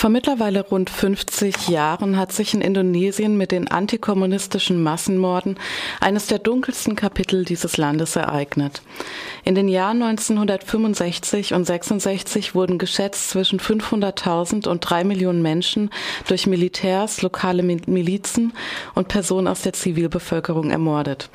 Vor mittlerweile rund 50 Jahren hat sich in Indonesien mit den antikommunistischen Massenmorden eines der dunkelsten Kapitel dieses Landes ereignet. In den Jahren 1965 und 66 wurden geschätzt zwischen 500.000 und drei Millionen Menschen durch Militärs, lokale Milizen und Personen aus der Zivilbevölkerung ermordet.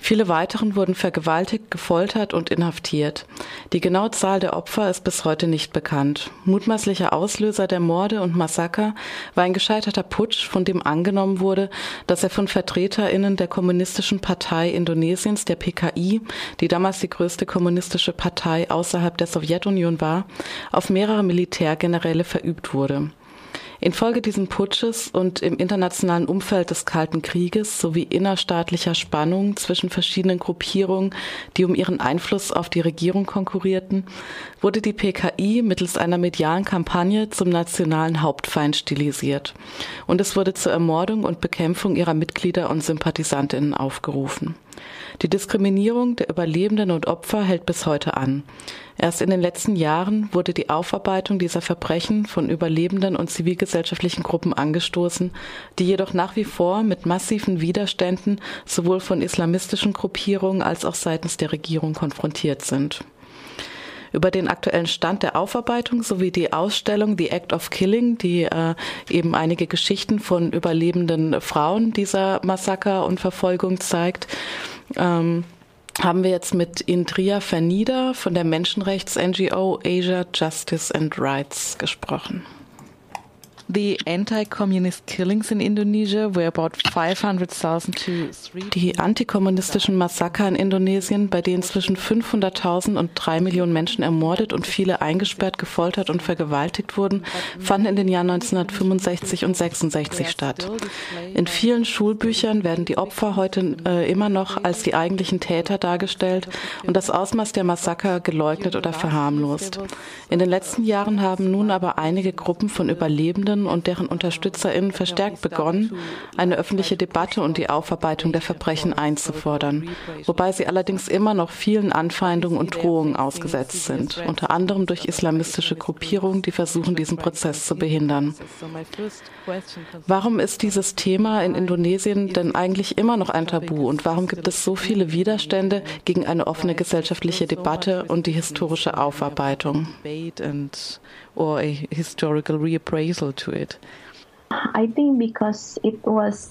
Viele weiteren wurden vergewaltigt, gefoltert und inhaftiert. Die genaue Zahl der Opfer ist bis heute nicht bekannt. Mutmaßlicher Auslöser der Morde Morde und Massaker war ein gescheiterter Putsch, von dem angenommen wurde, dass er von VertreterInnen der Kommunistischen Partei Indonesiens, der PKI, die damals die größte kommunistische Partei außerhalb der Sowjetunion war, auf mehrere Militärgeneräle verübt wurde. Infolge dieses Putsches und im internationalen Umfeld des Kalten Krieges sowie innerstaatlicher Spannungen zwischen verschiedenen Gruppierungen, die um ihren Einfluss auf die Regierung konkurrierten, wurde die PKI mittels einer medialen Kampagne zum nationalen Hauptfeind stilisiert. Und es wurde zur Ermordung und Bekämpfung ihrer Mitglieder und Sympathisantinnen aufgerufen. Die Diskriminierung der Überlebenden und Opfer hält bis heute an. Erst in den letzten Jahren wurde die Aufarbeitung dieser Verbrechen von Überlebenden und zivilgesellschaftlichen Gruppen angestoßen, die jedoch nach wie vor mit massiven Widerständen sowohl von islamistischen Gruppierungen als auch seitens der Regierung konfrontiert sind über den aktuellen Stand der Aufarbeitung sowie die Ausstellung The Act of Killing, die äh, eben einige Geschichten von überlebenden Frauen dieser Massaker und Verfolgung zeigt ähm, haben wir jetzt mit Indria Fernida von der Menschenrechts-NGO Asia Justice and Rights gesprochen. The anti-communist killings in Indonesia were about 500,000 to Die antikommunistischen Massaker in Indonesien, bei denen zwischen 500.000 und 3 Millionen Menschen ermordet und viele eingesperrt, gefoltert und vergewaltigt wurden, fanden in den Jahren 1965 und 66 statt. In vielen Schulbüchern werden die Opfer heute äh, immer noch als die eigentlichen Täter dargestellt und das Ausmaß der Massaker geleugnet oder verharmlost. In den letzten Jahren haben nun aber einige Gruppen von Überlebenden Opferinnen und deren UnterstützerInnen verstärkt begonnen, eine öffentliche Debatte und die Aufarbeitung der Verbrechen einzufordern, wobei sie allerdings immer noch vielen Anfeindungen und Drohungen ausgesetzt sind, unter anderem durch islamistische Gruppierungen, die versuchen, diesen Prozess zu behindern. Warum ist dieses Thema in Indonesien denn eigentlich immer noch ein Tabu und warum gibt es so viele Widerstände gegen eine offene gesellschaftliche Debatte und die historische Aufarbeitung? Or a historical reappraisal to it? I think because it was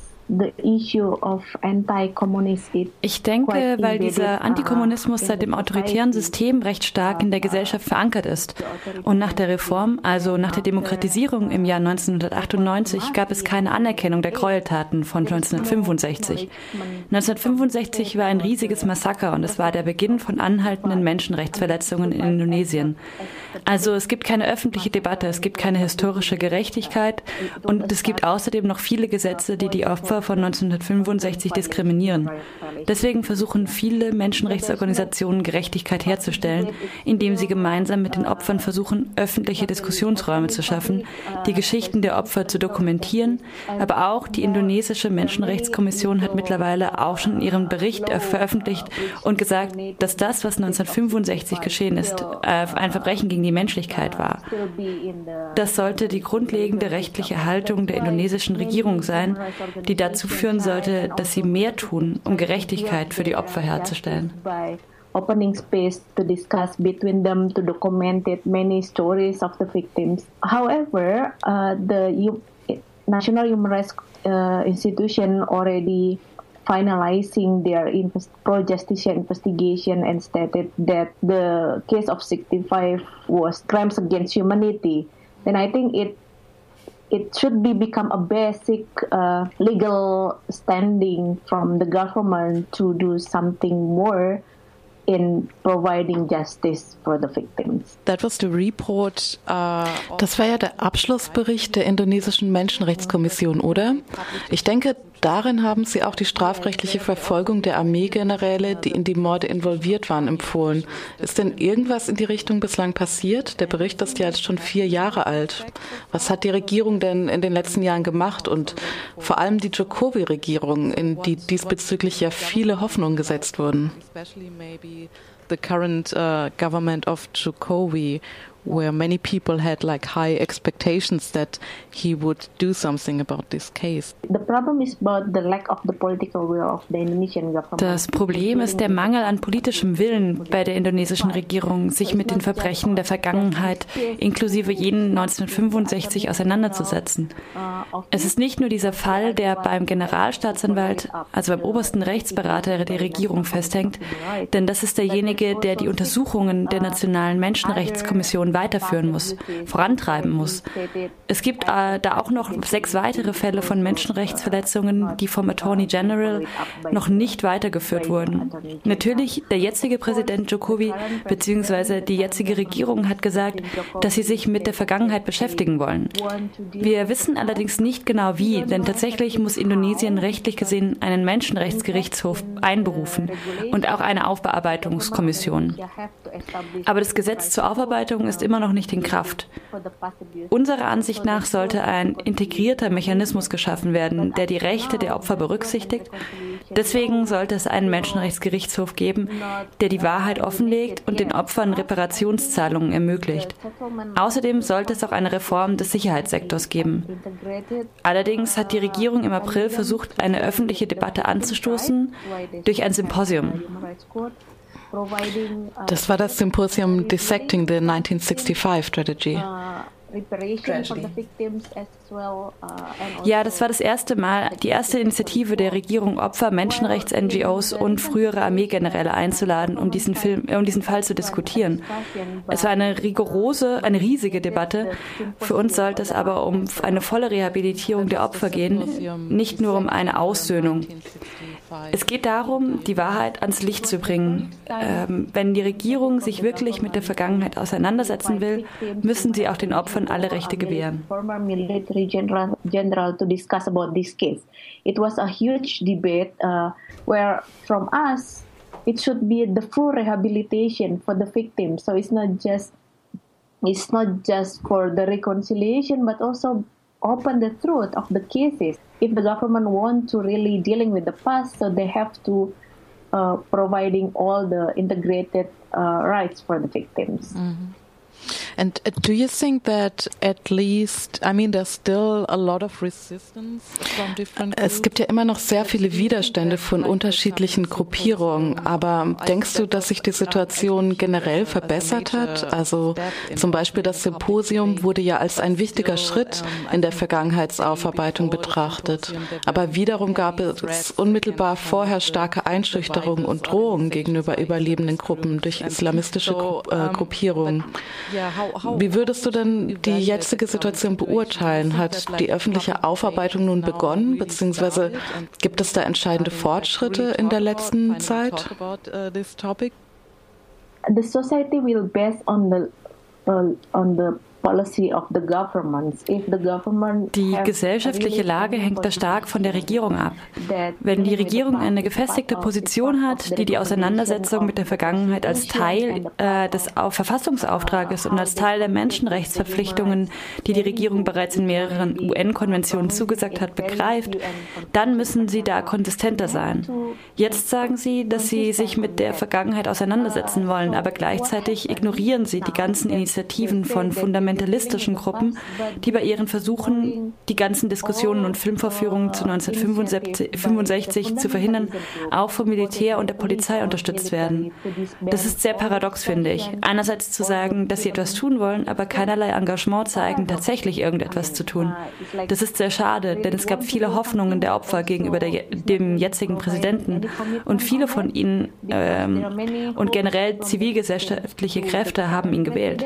Ich denke, weil dieser Antikommunismus seit dem autoritären System recht stark in der Gesellschaft verankert ist. Und nach der Reform, also nach der Demokratisierung im Jahr 1998, gab es keine Anerkennung der Gräueltaten von 1965. 1965 war ein riesiges Massaker und es war der Beginn von anhaltenden Menschenrechtsverletzungen in Indonesien. Also es gibt keine öffentliche Debatte, es gibt keine historische Gerechtigkeit und es gibt außerdem noch viele Gesetze, die die Opfer von 1965 diskriminieren. Deswegen versuchen viele Menschenrechtsorganisationen Gerechtigkeit herzustellen, indem sie gemeinsam mit den Opfern versuchen, öffentliche Diskussionsräume zu schaffen, die Geschichten der Opfer zu dokumentieren. Aber auch die indonesische Menschenrechtskommission hat mittlerweile auch schon ihren Bericht veröffentlicht und gesagt, dass das, was 1965 geschehen ist, äh, ein Verbrechen gegen die Menschlichkeit war. Das sollte die grundlegende rechtliche Haltung der indonesischen Regierung sein, die dazu führen sollte, dass sie mehr tun, um Gerechtigkeit für die Opfer herzustellen. opening space to discuss between them to document it, many stories of the victims. However, uh, the National Human Rights uh, Institution already finalizing their invest- pro-justiciar investigation and stated that the case of 65 was crimes against humanity, then I think it it should be become a basic uh, legal standing from the government to do something more in providing justice for the victims. That was the report. Uh, das war ja der Abschlussbericht der indonesischen Menschenrechtskommission, oder? Ich denke, darin haben Sie auch die strafrechtliche Verfolgung der Armeegeneräle, die in die Morde involviert waren, empfohlen. Ist denn irgendwas in die Richtung bislang passiert? Der Bericht ist ja jetzt schon vier Jahre alt. Was hat die Regierung denn in den letzten Jahren gemacht und vor allem die Jokowi-Regierung, in die diesbezüglich ja viele Hoffnungen gesetzt wurden? you The current uh, government of Jokowi where many people had like high expectations that he would do something about this case. The problem is about the lack of the political will of the Indonesian government. Das Problem ist der Mangel an politischem Willen bei der indonesischen Regierung, sich mit den Verbrechen der Vergangenheit inklusive jenen 1965 auseinanderzusetzen. Es ist nicht nur dieser Fall, der beim Generalstaatsanwalt, also beim obersten Rechtsberater der Regierung festhängt, denn das ist derjenige, der die Untersuchungen der Nationalen Menschenrechtskommission weiterführen muss, vorantreiben muss. Es gibt äh, da auch noch sechs weitere Fälle von Menschenrechtsverletzungen, die vom Attorney General noch nicht weitergeführt wurden. Natürlich, der jetzige Präsident Jokowi bzw. die jetzige Regierung hat gesagt, dass sie sich mit der Vergangenheit beschäftigen wollen. Wir wissen allerdings nicht genau wie, denn tatsächlich muss Indonesien rechtlich gesehen einen Menschenrechtsgerichtshof einberufen und auch eine Aufbearbeitungskommission. Aber das Gesetz zur Aufarbeitung ist immer noch nicht in Kraft. Unserer Ansicht nach sollte ein integrierter Mechanismus geschaffen werden, der die Rechte der Opfer berücksichtigt. Deswegen sollte es einen Menschenrechtsgerichtshof geben, der die Wahrheit offenlegt und den Opfern Reparationszahlungen ermöglicht. Außerdem sollte es auch eine Reform des Sicherheitssektors geben. Allerdings hat die Regierung im April versucht, eine öffentliche Debatte anzustoßen durch ein Symposium. Das war das Symposium Dissecting the 1965 Strategy. Ja, das war das erste Mal, die erste Initiative der Regierung, Opfer, Menschenrechts-NGOs und frühere Armeegeneräle einzuladen, um diesen, Film, um diesen Fall zu diskutieren. Es war eine rigorose, eine riesige Debatte. Für uns sollte es aber um eine volle Rehabilitierung der Opfer gehen, nicht nur um eine Aussöhnung. Es geht darum, die Wahrheit ans Licht zu bringen. Ähm, wenn die Regierung sich wirklich mit der Vergangenheit auseinandersetzen will, müssen sie auch den Opfern alle Rechte gewähren. General General to discuss about this case. It was a huge debate uh, where, from us, it should be the full rehabilitation for the victims. So it's not just it's not just for the reconciliation, but also open the truth of the cases. If the government want to really dealing with the past, so they have to uh, providing all the integrated uh, rights for the victims. Mm-hmm. And uh, do you think that at least, I mean, there's still a lot of resistance from different groups? Es gibt ja immer noch sehr viele Widerstände von unterschiedlichen Gruppierungen, aber denkst du, dass sich die Situation generell verbessert hat? Also zum Beispiel das Symposium wurde ja als ein wichtiger Schritt in der Vergangenheitsaufarbeitung betrachtet, aber wiederum gab es unmittelbar vorher starke Einschüchterungen und Drohungen gegenüber überlebenden Gruppen durch islamistische Gru äh, Gruppierungen. Wie würdest du denn die jetzige Situation beurteilen? Hat die öffentliche Aufarbeitung nun begonnen, beziehungsweise gibt es da entscheidende Fortschritte in der letzten Zeit? The society will base on the uh, on the die gesellschaftliche Lage hängt da stark von der Regierung ab. Wenn die Regierung eine gefestigte Position hat, die die Auseinandersetzung mit der Vergangenheit als Teil äh, des Verfassungsauftrages und als Teil der Menschenrechtsverpflichtungen, die die Regierung bereits in mehreren UN-Konventionen zugesagt hat, begreift, dann müssen sie da konsistenter sein. Jetzt sagen sie, dass sie sich mit der Vergangenheit auseinandersetzen wollen, aber gleichzeitig ignorieren sie die ganzen Initiativen von Fundamentalisten fundamentalistischen Gruppen, die bei ihren Versuchen, die ganzen Diskussionen und Filmvorführungen zu 1965 zu verhindern, auch vom Militär und der Polizei unterstützt werden. Das ist sehr paradox, finde ich. Einerseits zu sagen, dass sie etwas tun wollen, aber keinerlei Engagement zeigen, tatsächlich irgendetwas zu tun. Das ist sehr schade, denn es gab viele Hoffnungen der Opfer gegenüber der, dem jetzigen Präsidenten und viele von ihnen ähm, und generell zivilgesellschaftliche Kräfte haben ihn gewählt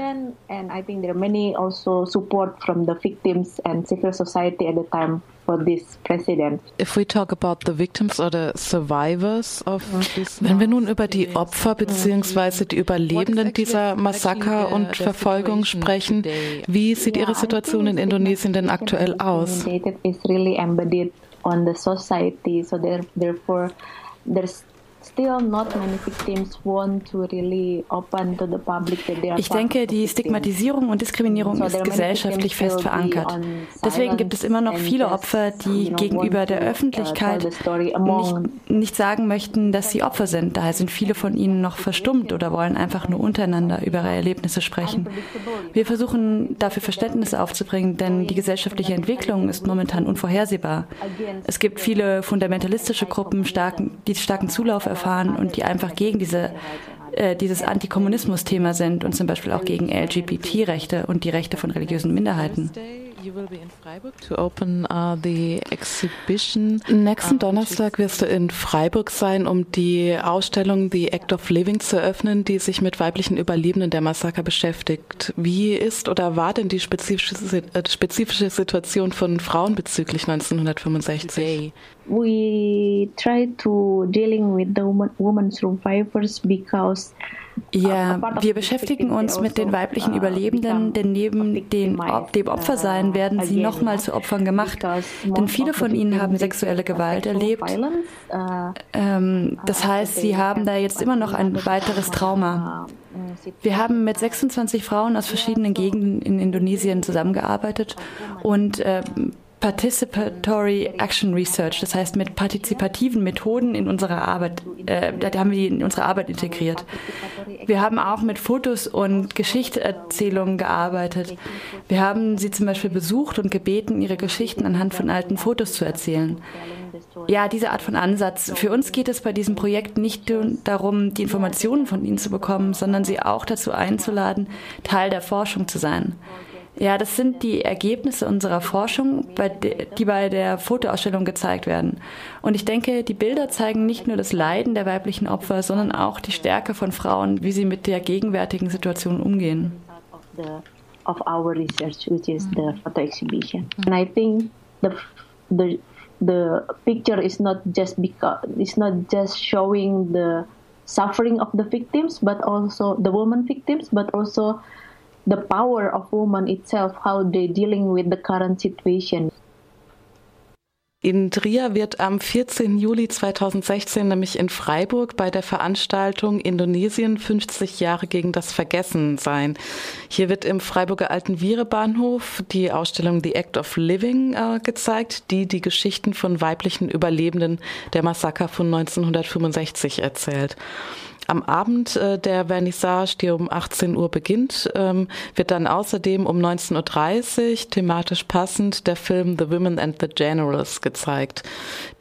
many also support from the victims and civil society at the time for this president. If we talk about the victims or the survivors of this Wenn wir nun über die Opfer bzw. die Überlebenden dieser Massaker und Verfolgung sprechen, wie sieht ihre Situation in Indonesien denn aktuell aus? It's really embedded on the society, so therefore there's Ich denke, die Stigmatisierung und Diskriminierung ist gesellschaftlich fest verankert. Deswegen gibt es immer noch viele Opfer, die gegenüber der uh, Öffentlichkeit nicht, nicht sagen möchten, dass sie Opfer sind. Daher sind viele von ihnen noch verstummt oder wollen einfach nur untereinander über ihre Erlebnisse sprechen. Wir versuchen dafür Verständnis aufzubringen, denn die gesellschaftliche Entwicklung ist momentan unvorhersehbar. Es gibt viele fundamentalistische Gruppen, die starken Zulauf erfahren und die einfach gegen diese äh, dieses Antikommunismus-Thema sind und zum Beispiel auch gegen LGBT-Rechte und die Rechte von religiösen Minderheiten. Uh, Nächsten Donnerstag wirst du in Freiburg sein, um die Ausstellung The Act of Living zu eröffnen, die sich mit weiblichen Überlebenden der Massaker beschäftigt. Wie ist oder war denn die spezifische, äh, spezifische Situation von Frauen bezüglich 1965? We try to dealing with the woman, woman survivors because ja, wir beschäftigen uns mit den weiblichen Überlebenden, denn neben den, dem Opfersein werden sie nochmal zu Opfern gemacht. Denn viele von ihnen haben sexuelle Gewalt erlebt. Ähm, das heißt, sie haben da jetzt immer noch ein weiteres Trauma. Wir haben mit 26 Frauen aus verschiedenen Gegenden in Indonesien zusammengearbeitet und äh, Participatory Action Research, das heißt mit partizipativen Methoden in unserer Arbeit, äh, da haben wir die in unsere Arbeit integriert. Wir haben auch mit Fotos und Geschichtserzählungen gearbeitet. Wir haben sie zum Beispiel besucht und gebeten, ihre Geschichten anhand von alten Fotos zu erzählen. Ja, diese Art von Ansatz. Für uns geht es bei diesem Projekt nicht darum, die Informationen von ihnen zu bekommen, sondern sie auch dazu einzuladen, Teil der Forschung zu sein. Ja, das sind die Ergebnisse unserer Forschung, die bei der Fotoausstellung gezeigt werden. Und ich denke, die Bilder zeigen nicht nur das Leiden der weiblichen Opfer, sondern auch die Stärke von Frauen, wie sie mit der gegenwärtigen Situation umgehen. Of our research, which is the photo exhibition, and I think the the the picture is not just because it's not just showing the suffering of the victims, but also the woman victims, but also the power of woman itself, how they dealing with the current situation. In Trier wird am 14. Juli 2016 nämlich in Freiburg bei der Veranstaltung Indonesien 50 Jahre gegen das Vergessen sein. Hier wird im Freiburger Alten Bahnhof die Ausstellung The Act of Living äh, gezeigt, die die Geschichten von weiblichen Überlebenden der Massaker von 1965 erzählt. Am Abend äh, der Vernissage, die um 18 Uhr beginnt, ähm, wird dann außerdem um 19.30 Uhr thematisch passend der Film The Women and the Generals gezeigt.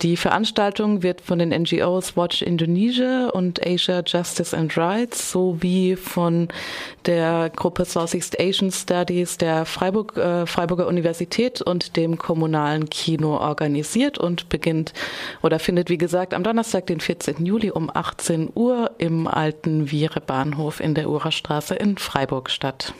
Die Veranstaltung wird von den NGOs Watch Indonesia und Asia Justice and Rights sowie von der Gruppe Southeast Asian Studies der Freiburg, äh, Freiburger Universität und dem kommunalen Kino organisiert und beginnt oder findet, wie gesagt, am Donnerstag, den 14. Juli um 18 Uhr im alten Viere Bahnhof in der Urerstraße in Freiburg statt.